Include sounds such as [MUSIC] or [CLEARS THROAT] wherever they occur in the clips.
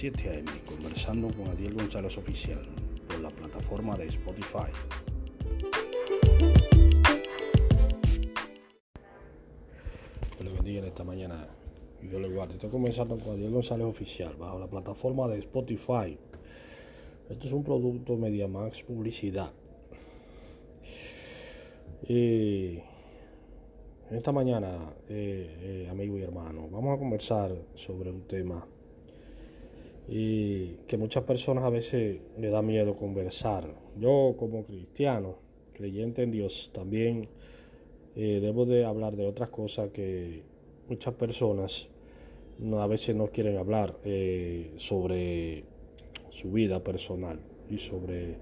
7 a.m. conversando con Adiel González Oficial por la plataforma de Spotify. Dios le bendiga en esta mañana. Y Dios le guarde. Estoy comenzando con Adiel González Oficial bajo la plataforma de Spotify. Esto es un producto MediaMax Publicidad. En esta mañana, eh, eh, amigo y hermano, vamos a conversar sobre un tema y que muchas personas a veces le da miedo conversar. Yo como cristiano, creyente en Dios, también eh, debo de hablar de otras cosas que muchas personas a veces no quieren hablar sobre su vida personal y sobre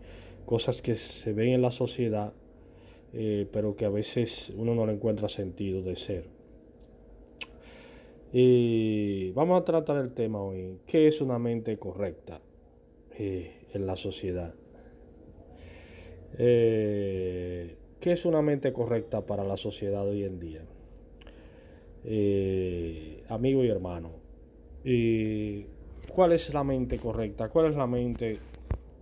cosas que se ven en la sociedad eh, pero que a veces uno no le encuentra sentido de ser. Y vamos a tratar el tema hoy. ¿Qué es una mente correcta eh, en la sociedad? Eh, ¿Qué es una mente correcta para la sociedad hoy en día? amigo y hermano, ¿cuál es la mente correcta? ¿Cuál es la mente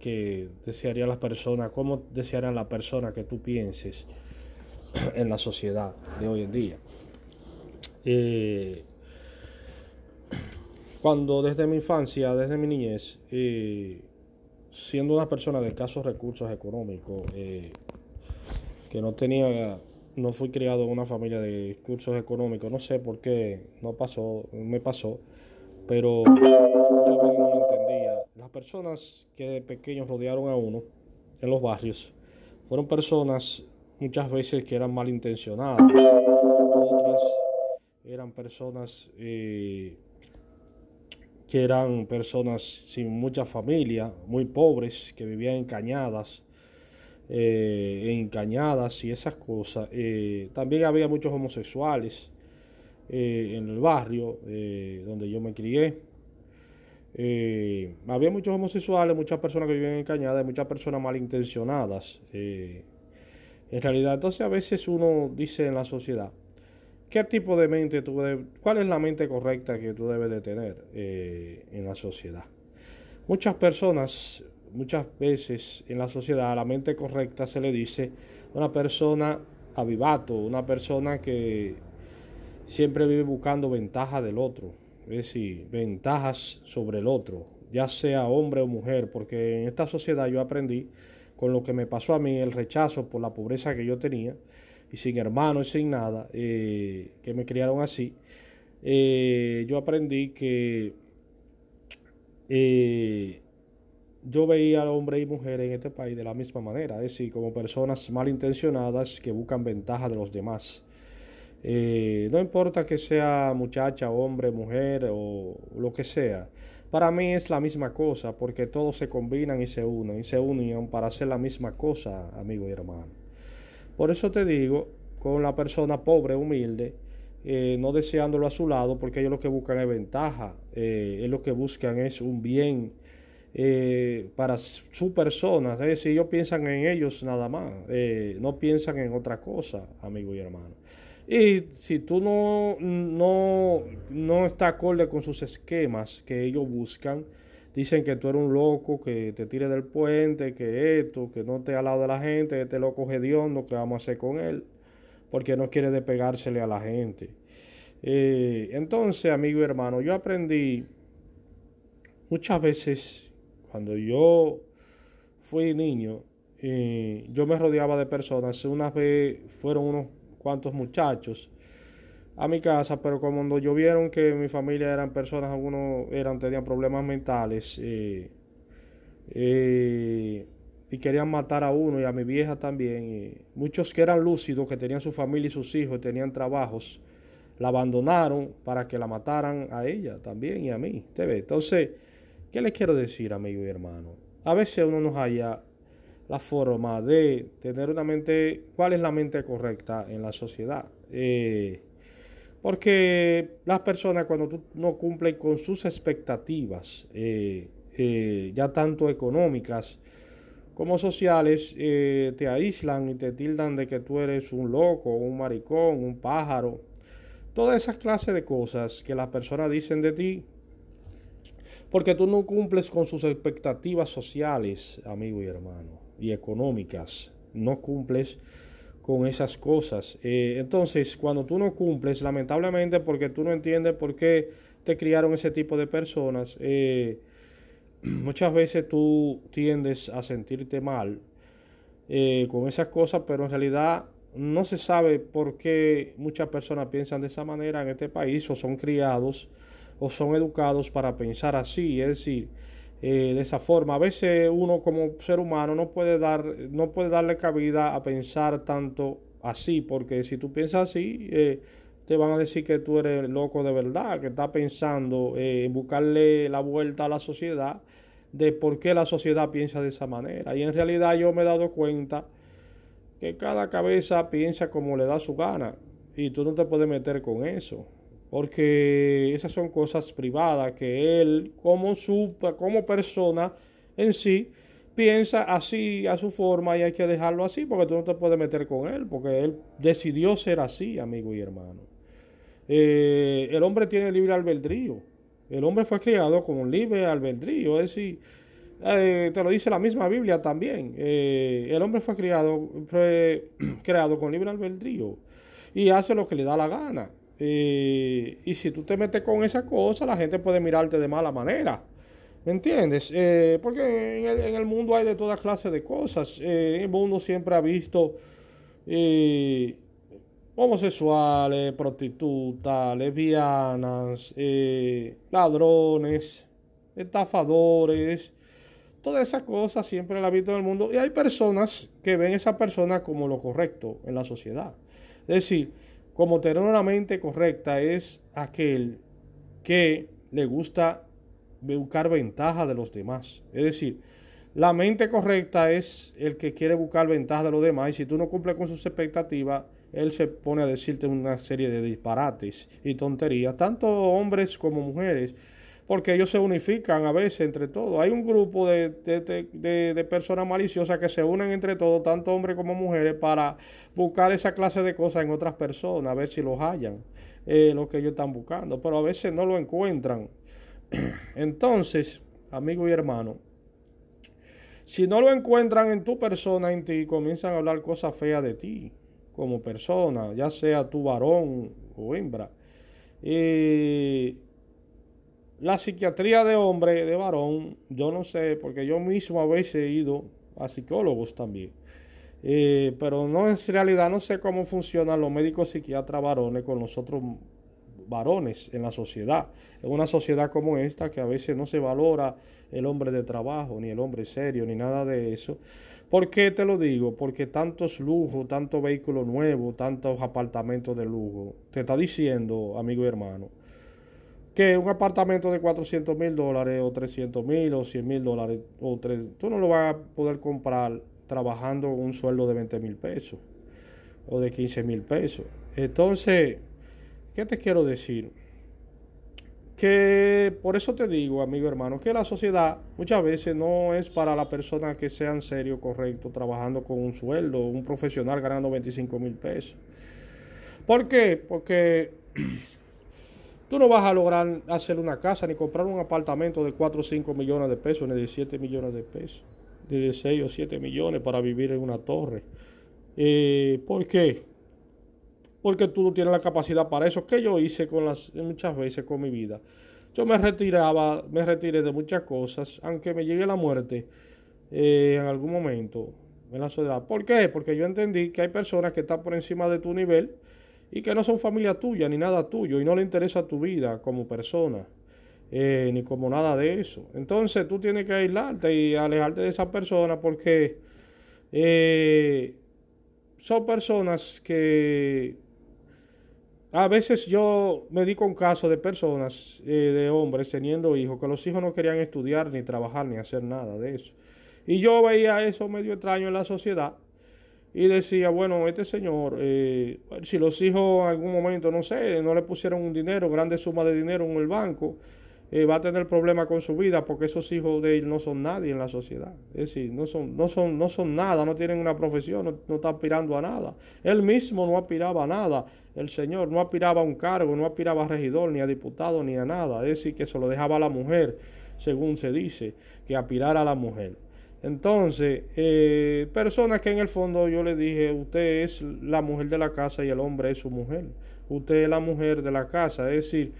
que desearía la persona, cómo desearía la persona que tú pienses en la sociedad de hoy en día. Cuando desde mi infancia, desde mi niñez, siendo una persona de escasos recursos económicos, eh, que no tenía, no fui criado en una familia de recursos económicos, no sé por qué no pasó, me pasó, pero las personas que de pequeños rodearon a uno en los barrios fueron personas muchas veces que eran malintencionadas, otras eran personas eh, eran personas sin mucha familia, muy pobres, que vivían encañadas, eh, encañadas y esas cosas. Eh, también había muchos homosexuales en el barrio donde yo me crié. Eh, había muchos homosexuales, muchas personas que vivían encañadas, muchas personas malintencionadas. Eh, en realidad, entonces a veces uno dice en la sociedad, ¿qué tipo de mente tú cuál es la mente correcta que tú debes de tener eh, en la sociedad? Muchas personas, muchas veces en la sociedad, a la mente correcta se le dice una persona avivato, una persona que siempre vive buscando ventaja del otro es decir, ventajas sobre el otro, ya sea hombre o mujer, porque en esta sociedad yo aprendí con lo que me pasó a mí, el rechazo por la pobreza que yo tenía, y sin hermano y sin nada, eh, que me criaron así, eh, yo aprendí que eh, yo veía a hombres y mujeres en este país de la misma manera, es decir, como personas malintencionadas que buscan ventaja de los demás. No importa que sea muchacha, hombre, mujer o lo que sea. Para mí es la misma cosa porque todos se combinan y se unen y se unen para hacer la misma cosa, amigo y hermano. Por eso te digo, con la persona pobre, humilde, eh, no deseándolo a su lado, porque ellos lo que buscan es ventaja, eh, ellos lo que buscan es un bien para su persona, es decir, ellos piensan en ellos nada más, no piensan en otra cosa, amigo y hermano. Y si tú no, no, no estás acorde con sus esquemas que ellos buscan, dicen que tú eres un loco, que te tire del puente, que esto, que no te al lado de la gente, este loco hediondo, ¿qué vamos a hacer con él? Porque no quiere despegársele a la gente. Eh, entonces, amigo y hermano, yo aprendí muchas veces, cuando yo fui niño, eh, yo me rodeaba de personas, una vez fueron unos cuantos muchachos a mi casa, pero cuando yo vieron que mi familia eran personas, algunos eran, tenían problemas mentales y querían matar a uno y a mi vieja también. muchos que eran lúcidos, que tenían su familia y sus hijos, tenían trabajos, la abandonaron para que la mataran a ella también y a mí. Entonces, ¿qué les quiero decir, amigo y hermano? A veces uno nos haya la forma de tener una mente, cuál es la mente correcta en la sociedad. Eh, porque las personas cuando tú no cumplen con sus expectativas, eh, eh, ya tanto económicas como sociales, te aíslan y te tildan de que tú eres un loco, un maricón, un pájaro. Todas esas clases de cosas que las personas dicen de ti, Porque tú no cumples con sus expectativas sociales, amigo y hermano, y económicas. No cumples con esas cosas. Eh, entonces, cuando tú no cumples, lamentablemente, porque tú no entiendes por qué te criaron ese tipo de personas, eh, [CLEARS THROAT] muchas veces tú tiendes a sentirte mal eh, con esas cosas, pero en realidad no se sabe por qué muchas personas piensan de esa manera en este país o son criados o son educados para pensar así, es decir, eh, de esa forma. A veces uno como ser humano no puede dar, no puede darle cabida a pensar tanto así, porque si tú piensas así, eh, te van a decir que tú eres loco de verdad, que estás pensando en buscarle la vuelta a la sociedad de por qué la sociedad piensa de esa manera. Y en realidad yo me he dado cuenta que cada cabeza piensa como le da su gana y tú no te puedes meter con eso. Porque esas son cosas privadas que él, como, su, como persona en sí, piensa así a su forma y hay que dejarlo así porque tú no te puedes meter con él, porque él decidió ser así, amigo y hermano. Eh, el hombre tiene libre albedrío. El hombre fue criado con libre albedrío, es decir, eh, te lo dice la misma Biblia también. Eh, el hombre fue criado, fue [CLEARS THROAT] creado con libre albedrío y hace lo que le da la gana. Eh, y si tú te metes con esa cosa, la gente puede mirarte de mala manera. ¿Me entiendes? porque en el, mundo hay de toda clase de cosas. el mundo siempre ha visto homosexuales, prostitutas, lesbianas, eh, ladrones, estafadores, todas esas cosas siempre la visto en el mundo. Y hay personas que ven a esa persona como lo correcto en la sociedad. Es decir, como tener una mente correcta es aquel que le gusta buscar ventaja de los demás. Es decir, la mente correcta es el que quiere buscar ventaja de los demás y si tú no cumples con sus expectativas, él se pone a decirte una serie de disparates y tonterías, tanto hombres como mujeres, porque ellos se unifican a veces entre todos. Hay un grupo de, de, personas maliciosas que se unen entre todos, tanto hombres como mujeres, para buscar esa clase de cosas en otras personas, a ver si los hallan, eh, lo que ellos están buscando, pero a veces no lo encuentran. [CLEARS THROAT] Entonces, amigo y hermano, si no lo encuentran en tu persona, en ti, comienzan a hablar cosas feas de ti como persona, ya sea tu varón o hembra. La psiquiatría de hombre, de varón, yo no sé, porque yo mismo a veces he ido a psicólogos también. Eh, pero no en realidad no sé cómo funcionan los médicos psiquiatras varones con los otros varones en la sociedad. En una sociedad como esta que a veces no se valora el hombre de trabajo, ni el hombre serio, ni nada de eso. ¿Por qué te lo digo? Porque tantos lujos, tantos vehículos nuevos, tantos apartamentos de lujo, te está diciendo, amigo y hermano, que un apartamento de 400 mil dólares o 300 mil o 100 mil dólares, o tú no lo vas a poder comprar trabajando un sueldo de 20 mil pesos o de 15 mil pesos. Entonces, ¿qué te quiero decir? que por eso te digo, amigo hermano, que la sociedad muchas veces no es para la persona que sean serio, correcto, trabajando con un sueldo, un profesional ganando 25 mil pesos. ¿Por qué? Porque tú no vas a lograr hacer una casa ni comprar un apartamento de 4 o 5 millones de pesos, ni de 7 millones de pesos, ni de 6 o 7 millones para vivir en una torre. Eh, ¿Por qué? porque tú no tienes la capacidad para eso. ¿Qué yo hice con las, muchas veces con mi vida? Yo me retiraba, me retiré de muchas cosas, aunque me llegue la muerte eh, en algún momento en la sociedad. ¿Por qué? Porque yo entendí que hay personas que están por encima de tu nivel y que no son familia tuya ni nada tuyo y no le interesa tu vida como persona. Eh, ni como nada de eso. Entonces tú tienes que aislarte y alejarte de esa persona porque eh, son personas que a veces yo me di con casos de personas, eh, de hombres teniendo hijos, que los hijos no querían estudiar, ni trabajar, ni hacer nada de eso. Y yo veía eso medio extraño en la sociedad y decía, bueno, este señor, eh, si los hijos en algún momento, no sé, no le pusieron un dinero, grande suma de dinero en el banco, eh, va a tener problemas con su vida porque esos hijos de él no son nadie en la sociedad. Es decir, no son, no son, no son nada, no tienen una profesión, no, no está aspirando a nada. Él mismo no aspiraba a nada. El Señor no aspiraba a un cargo, no aspiraba a regidor, ni a diputado, ni a nada. Es decir, que se lo dejaba a la mujer. según se dice, que aspirar a la mujer. Entonces, eh, personas que en el fondo yo le dije, usted es la mujer de la casa y el hombre es su mujer. Usted es la mujer de la casa, es decir,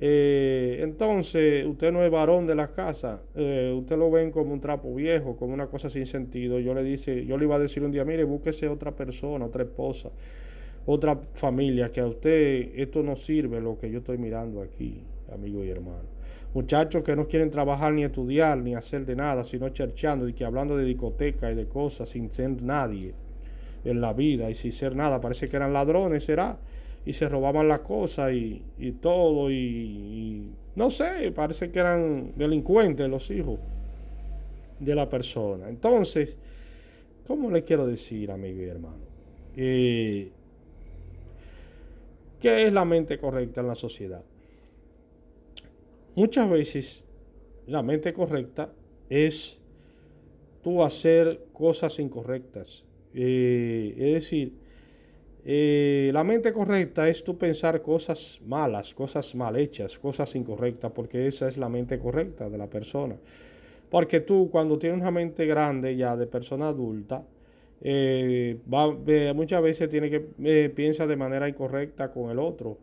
eh, entonces usted no es varón de la casa, eh, usted lo ven como un trapo viejo, como una cosa sin sentido. Yo le dice, yo le iba a decir un día, mire, búsquese otra persona, otra esposa, otra familia, que a usted esto no sirve lo que yo estoy mirando aquí, amigo y hermano. Muchachos que no quieren trabajar ni estudiar ni hacer de nada, sino cherchando y que hablando de discoteca y de cosas sin ser nadie en la vida y sin ser nada. Parece que eran ladrones, será. Y se robaban las cosas y, todo. Y, no sé, parece que eran delincuentes los hijos de la persona. Entonces, ¿cómo le quiero decir, amigo y hermano? Eh, ¿Qué es la mente correcta en la sociedad? Muchas veces la mente correcta es tú hacer cosas incorrectas. Eh, es decir, eh, la mente correcta es tú pensar cosas malas, cosas mal hechas, cosas incorrectas, porque esa es la mente correcta de la persona. Porque tú cuando tienes una mente grande ya de persona adulta, eh, muchas veces tiene que piensa de manera incorrecta con el otro,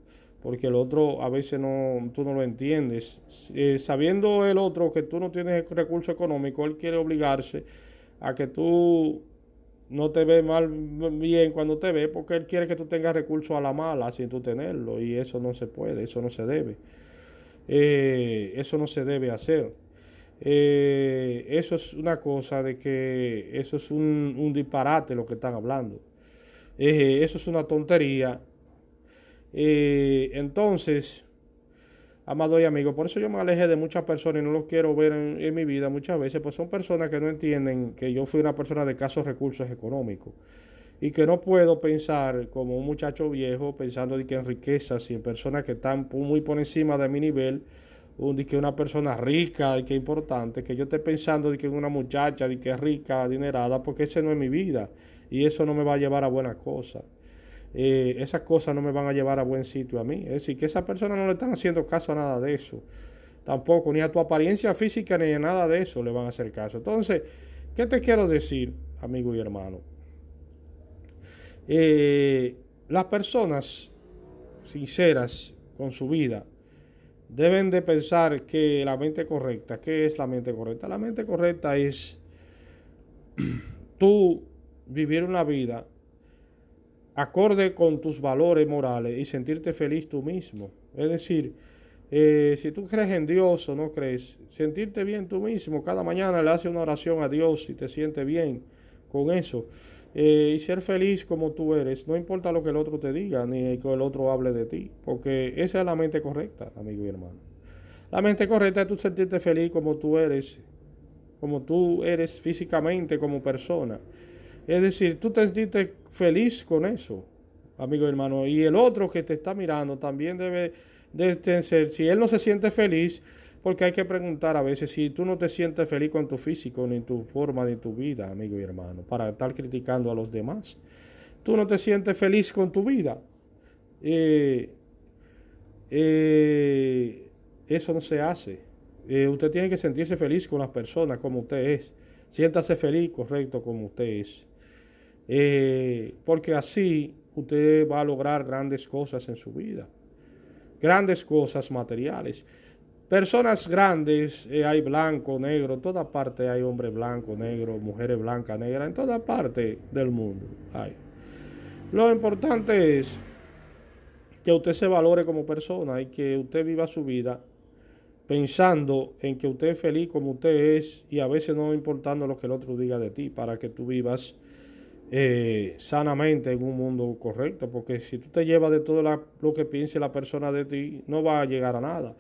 porque el otro a veces no, tú no lo entiendes. Eh, sabiendo el otro que tú no tienes recurso económico, él quiere obligarse a que tú no te ve mal bien cuando te ve, porque él quiere que tú tengas recursos a la mala sin tú tenerlo, y eso no se puede, eso no se debe. eso no se debe hacer. Eh, eso es una cosa de que eso es un, disparate lo que están hablando. Eh, eso es una tontería. Eh, entonces, amado y amigo, por eso yo me alejé de muchas personas y no los quiero ver en, mi vida muchas veces, pues son personas que no entienden que yo fui una persona de escasos recursos económicos y que no puedo pensar como un muchacho viejo pensando de que en riquezas y en personas que están muy por encima de mi nivel de que una persona rica y que importante, que yo esté pensando de que una muchacha de que es rica, adinerada, porque ese no es mi vida y eso no me va a llevar a buenas cosas. Eh, esas cosas no me van a llevar a buen sitio a mí. Es decir, que esa persona no le están haciendo caso a nada de eso. Tampoco, ni a tu apariencia física, ni a nada de eso le van a hacer caso. Entonces, ¿qué te quiero decir, amigo y hermano? Eh, las personas sinceras con su vida, deben de pensar que la mente correcta, ¿qué es la mente correcta? La mente correcta es [CLEARS THROAT] tú vivir una vida acorde con tus valores morales y sentirte feliz tú mismo. Es decir, eh, si tú crees en Dios o no crees, sentirte bien tú mismo. Cada mañana le haces una oración a Dios y te sientes bien con eso. Eh, y ser feliz como tú eres, no importa lo que el otro te diga, ni que el otro hable de ti, porque esa es la mente correcta, amigo y hermano. La mente correcta es tú sentirte feliz como tú eres, como tú eres físicamente como persona. Es decir, tú te sientes feliz con eso, amigo y hermano. Y el otro que te está mirando también debe de ser, si él no se siente feliz, porque hay que preguntar a veces si tú no te sientes feliz con tu físico, ni tu forma, ni tu vida, amigo y hermano, para estar criticando a los demás. Tú no te sientes feliz con tu vida. Eh, eh, eso no se hace. Eh, usted tiene que sentirse feliz con las personas como usted es. Siéntase feliz, correcto, como usted es. Porque así usted va a lograr grandes cosas en su vida. Grandes cosas materiales. Personas grandes, eh, hay blanco, negro, en toda parte hay hombre blanco, negro, mujeres blancas, negras, en toda parte del mundo hay. Lo importante es que usted se valore como persona y que usted viva su vida pensando en que usted es feliz como usted es y a veces no importando lo que el otro diga de ti para que tú vivas eh, sanamente en un mundo correcto, porque si tú te llevas de todo lo que piense la persona de ti, no va a llegar a nada.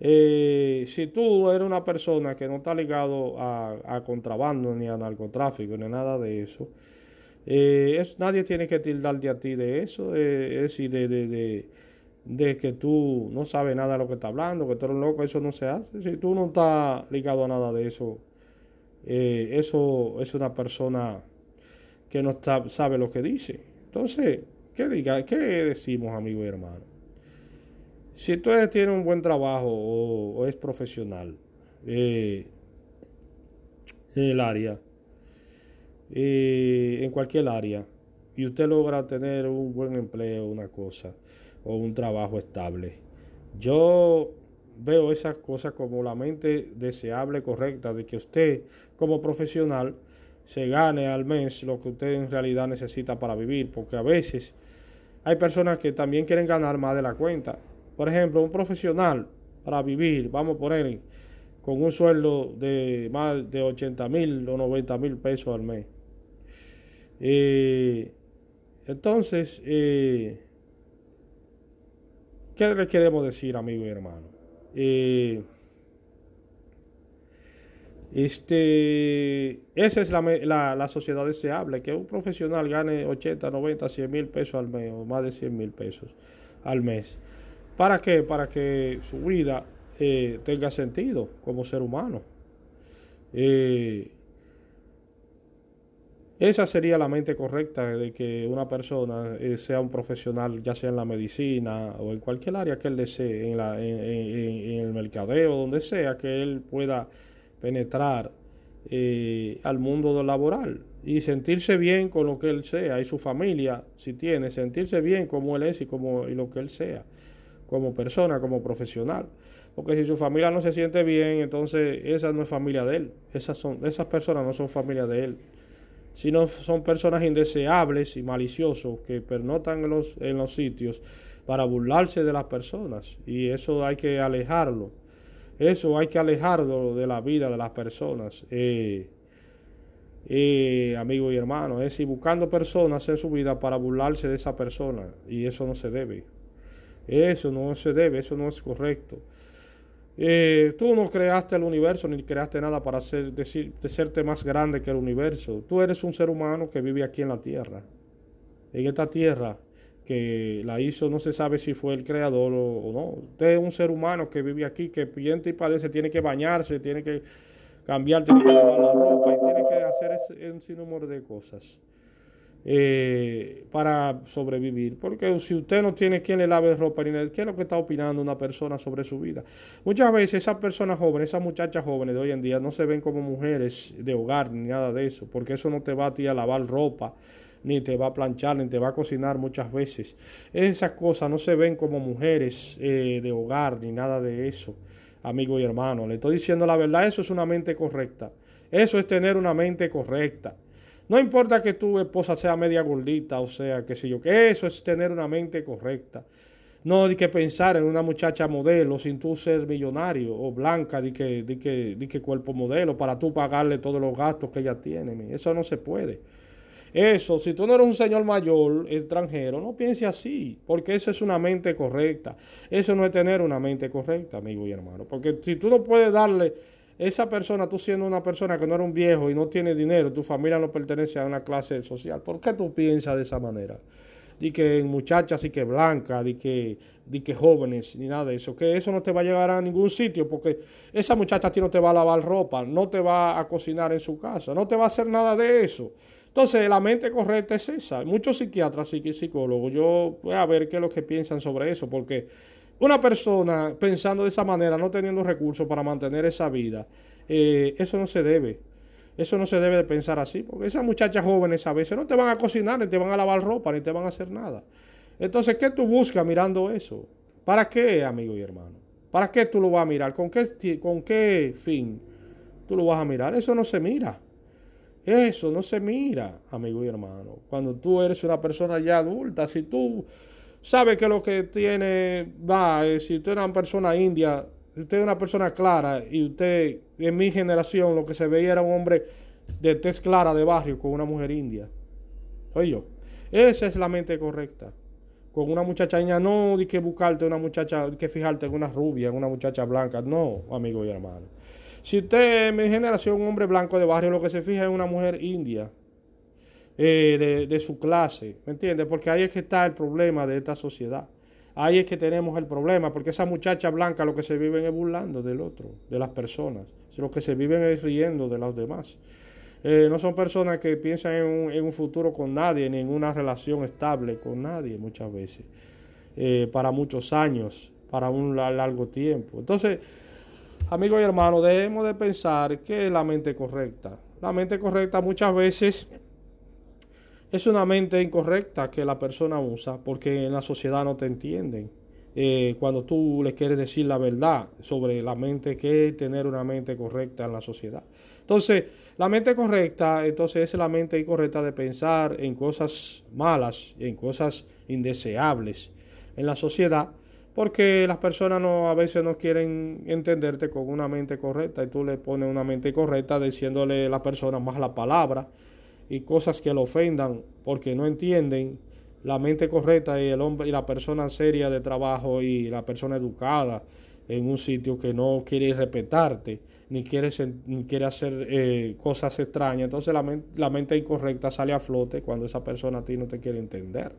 Eh, si tú eres una persona que no está ligado a, contrabando, ni a narcotráfico, ni nada de eso, eh, nadie tiene que tildarte a ti de eso, eh, es decir, de, que tú no sabes nada de lo que está hablando, que tú eres loco, eso no se hace. Si tú no estás ligado a nada de eso, eso es una persona que no sabe lo que dice. Entonces, ¿qué, diga, ¿qué decimos, amigo y hermano? Si tú tienes un buen trabajo o, es profesional, eh, en el área, eh, en cualquier área, y usted logra tener un buen empleo, una cosa, o un trabajo estable. Yo veo esas cosas como la mente deseable, correcta, de que usted como profesional se gane al mes lo que usted en realidad necesita para vivir, porque a veces hay personas que también quieren ganar más de la cuenta. Por ejemplo, un profesional para vivir, vamos a poner con un sueldo de más de 80 mil o 90 mil pesos al mes. Eh, entonces, eh, ¿qué le queremos decir, amigo y hermano? Eh, este, esa es la, sociedad deseable, que un profesional gane 80, 90, 100 mil pesos al mes o más de 100 mil pesos al mes. ¿Para qué? Para que su vida eh, tenga sentido como ser humano. Eh, esa sería la mente correcta de que una persona eh, sea un profesional, ya sea en la medicina o en cualquier área que él desee, la, en, el mercadeo, donde sea, que él pueda penetrar eh, al mundo laboral y sentirse bien con lo que él sea y su familia, si tiene, sentirse bien como él es y, como, y lo que él sea, como persona, como profesional. Porque si su familia no se siente bien, entonces esa no es familia de él. Esas, son, esas personas no son familia de él sino son personas indeseables y maliciosos que pernotan en los, en los sitios para burlarse de las personas. Y eso hay que alejarlo. Eso hay que alejarlo de la vida de las personas. Eh, eh, amigo y hermano, es ir buscando personas en su vida para burlarse de esa persona. Y eso no se debe. Eso no se debe, eso no es correcto. Eh, tú no creaste el universo ni creaste nada para decir, de serte más grande que el universo. Tú eres un ser humano que vive aquí en la tierra. En esta tierra que la hizo, no se sabe si fue el creador o, no. Usted es un ser humano que vive aquí, que piensa y padece, tiene que bañarse, tiene que cambiar, tiene que lavar la ropa y tiene que hacer un sinnúmero de cosas. Eh, para sobrevivir. Porque si usted no tiene quien le lave ropa, ¿qué es lo que está opinando una persona sobre su vida? Muchas veces esas personas jóvenes, esas muchachas jóvenes de hoy en día no se ven como mujeres de hogar ni nada de eso, porque eso no te va a ti a lavar ropa, ni te va a planchar, ni te va a cocinar muchas veces. Esas cosas no se ven como mujeres eh, de hogar, ni nada de eso, amigo y hermano. Le estoy diciendo la verdad, eso es una mente correcta. Eso es tener una mente correcta. No importa que tu esposa sea media gordita, o sea, qué sé yo, que eso es tener una mente correcta. No hay que pensar en una muchacha modelo sin tú ser millonario o blanca, de que, de que, de que cuerpo modelo, para tú pagarle todos los gastos que ella tiene. Eso no se puede. Eso, si tú no eres un señor mayor extranjero, no piense así, porque eso es una mente correcta. Eso no es tener una mente correcta, amigo y hermano. Porque si tú no puedes darle esa persona, tú siendo una persona que no era un viejo y no tiene dinero, tu familia no pertenece a una clase social, ¿por qué tú piensas de esa manera? Di que muchachas y que blancas, di que, di que jóvenes, ni nada de eso, que eso no te va a llegar a ningún sitio porque esa muchacha a ti no te va a lavar ropa, no te va a cocinar en su casa, no te va a hacer nada de eso. Entonces, la mente correcta es esa. Muchos psiquiatras y psicólogos, yo voy a ver qué es lo que piensan sobre eso, porque una persona pensando de esa manera, no teniendo recursos para mantener esa vida, eh, eso no se debe. Eso no se debe de pensar así, porque esas muchachas jóvenes a veces no te van a cocinar, ni te van a lavar ropa, ni te van a hacer nada. Entonces, ¿qué tú buscas mirando eso? ¿Para qué, amigo y hermano? ¿Para qué tú lo vas a mirar? ¿Con qué, con qué fin tú lo vas a mirar? Eso no se mira. Eso no se mira, amigo y hermano. Cuando tú eres una persona ya adulta, si tú sabe que lo que tiene va, eh, si usted es una persona india, si usted es una persona clara y usted, en mi generación, lo que se veía era un hombre de tez clara de barrio con una mujer india. Soy yo. Esa es la mente correcta. Con una muchacha india, no di que buscarte una muchacha, que fijarte en una rubia, en una muchacha blanca. No, amigo y hermano. Si usted en mi generación, un hombre blanco de barrio, lo que se fija es una mujer india eh, de, su clase, ¿me entiendes? Porque ahí es que está el problema de esta sociedad. Ahí es que tenemos el problema, porque esa muchacha blanca lo que se viven es burlando del otro, de las personas. Lo que se viven es riendo de los demás. Eh, no son personas que piensan en un, en un, futuro con nadie, ni en una relación estable con nadie muchas veces, eh, para muchos años, para un largo tiempo. Entonces, Amigos y hermanos, debemos de pensar que es la mente correcta. La mente correcta muchas veces es una mente incorrecta que la persona usa porque en la sociedad no te entienden. Eh, cuando tú le quieres decir la verdad sobre la mente, que es tener una mente correcta en la sociedad. Entonces, la mente correcta, entonces es la mente incorrecta de pensar en cosas malas, en cosas indeseables en la sociedad, porque las personas no a veces no quieren entenderte con una mente correcta y tú le pones una mente correcta diciéndole a la persona más la palabra y cosas que lo ofendan porque no entienden la mente correcta y el hombre y la persona seria de trabajo y la persona educada en un sitio que no quiere respetarte ni quiere, ni quiere hacer eh, cosas extrañas. Entonces la, la, mente incorrecta sale a flote cuando esa persona a ti no te quiere entender.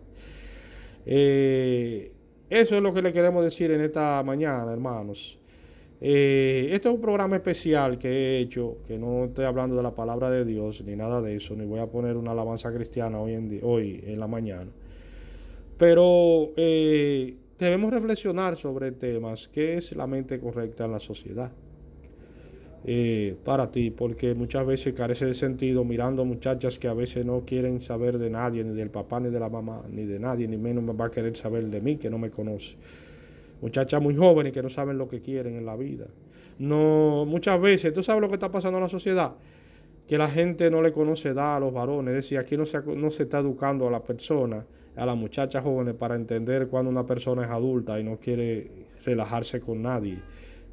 Eh, eso es lo que le queremos decir en esta mañana, hermanos. Eh, este es un programa especial que he hecho, que no estoy hablando de la palabra de Dios ni nada de eso, ni voy a poner una alabanza cristiana hoy en, hoy en la mañana. Pero eh, debemos reflexionar sobre temas, qué es la mente correcta en la sociedad. Eh, para ti, porque muchas veces carece de sentido mirando muchachas que a veces no quieren saber de nadie, ni del papá, ni de la mamá, ni de nadie, ni menos me va a querer saber de mí, que no me conoce muchachas muy jóvenes que no saben lo que quieren en la vida. No, muchas veces, ¿tú sabes lo que está pasando en la sociedad? Que la gente no le conoce edad a los varones, es decir, aquí no se, no se está educando a la persona, a las muchachas jóvenes para entender cuando una persona es adulta y no quiere relajarse con nadie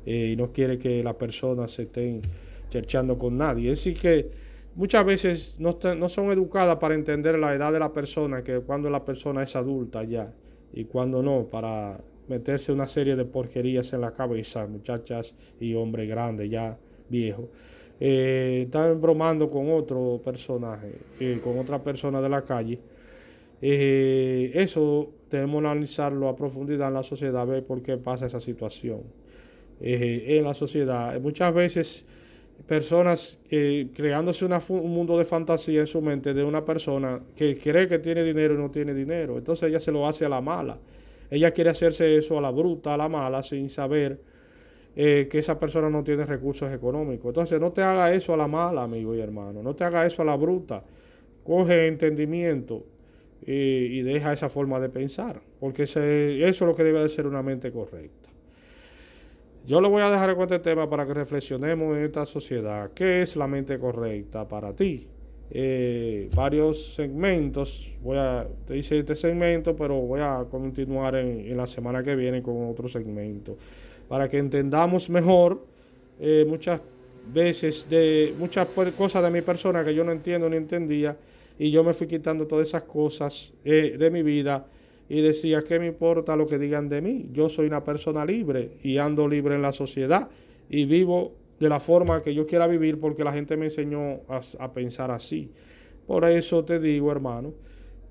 eh, y no quiere que la persona se estén cherchando con nadie. Es decir, que muchas veces no, no son educadas para entender la edad de la persona, que cuando la persona es adulta ya y cuando no, para meterse una serie de porquerías en la cabeza, muchachas y hombres grandes, ya viejos. Eh, están bromando con otro personaje, eh, con otra persona de la calle. Eh, eso debemos analizarlo a profundidad en la sociedad, ver por qué pasa esa situación en la sociedad. Muchas veces personas creándose un mundo de fantasía en su mente de una persona que cree que tiene dinero y no tiene dinero. Entonces ella se lo hace a la mala. Ella quiere hacerse eso a la bruta, a la mala, sin saber eh, que esa persona no tiene recursos económicos. Entonces, no te haga eso a la mala, amigo y hermano. No te haga eso a la bruta. Coge entendimiento y, deja esa forma de pensar. Porque eso es lo que debe de ser una mente correcta. Yo le voy a dejar con este tema para que reflexionemos en esta sociedad. ¿Qué es la mente correcta para ti? Eh, varios segmentos. Voy a, te hice este segmento, pero voy a continuar en, la semana que viene con otro segmento. Para que entendamos mejor eh, muchas veces de muchas cosas de mi persona que yo no entiendo ni entendía. Y yo me fui quitando todas esas cosas eh, de mi vida y decía, ¿qué me importa lo que digan de mí? Yo soy una persona libre y ando libre en la sociedad y vivo de la forma que yo quiera vivir porque la gente me enseñó a, pensar así. Por eso te digo, hermano,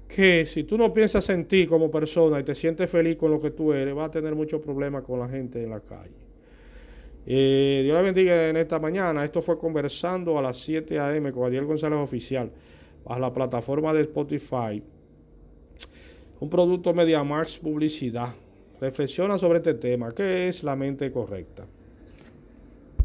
que si tú no piensas en ti como persona y te sientes feliz con lo que tú eres, vas a tener muchos problemas con la gente en la calle. Eh, Dios le bendiga en esta mañana. Esto fue conversando a las 7 a.m. con Adiel González Oficial a la plataforma de Spotify. Un producto Media Max Publicidad. Reflexiona sobre este tema. ¿Qué es la mente correcta?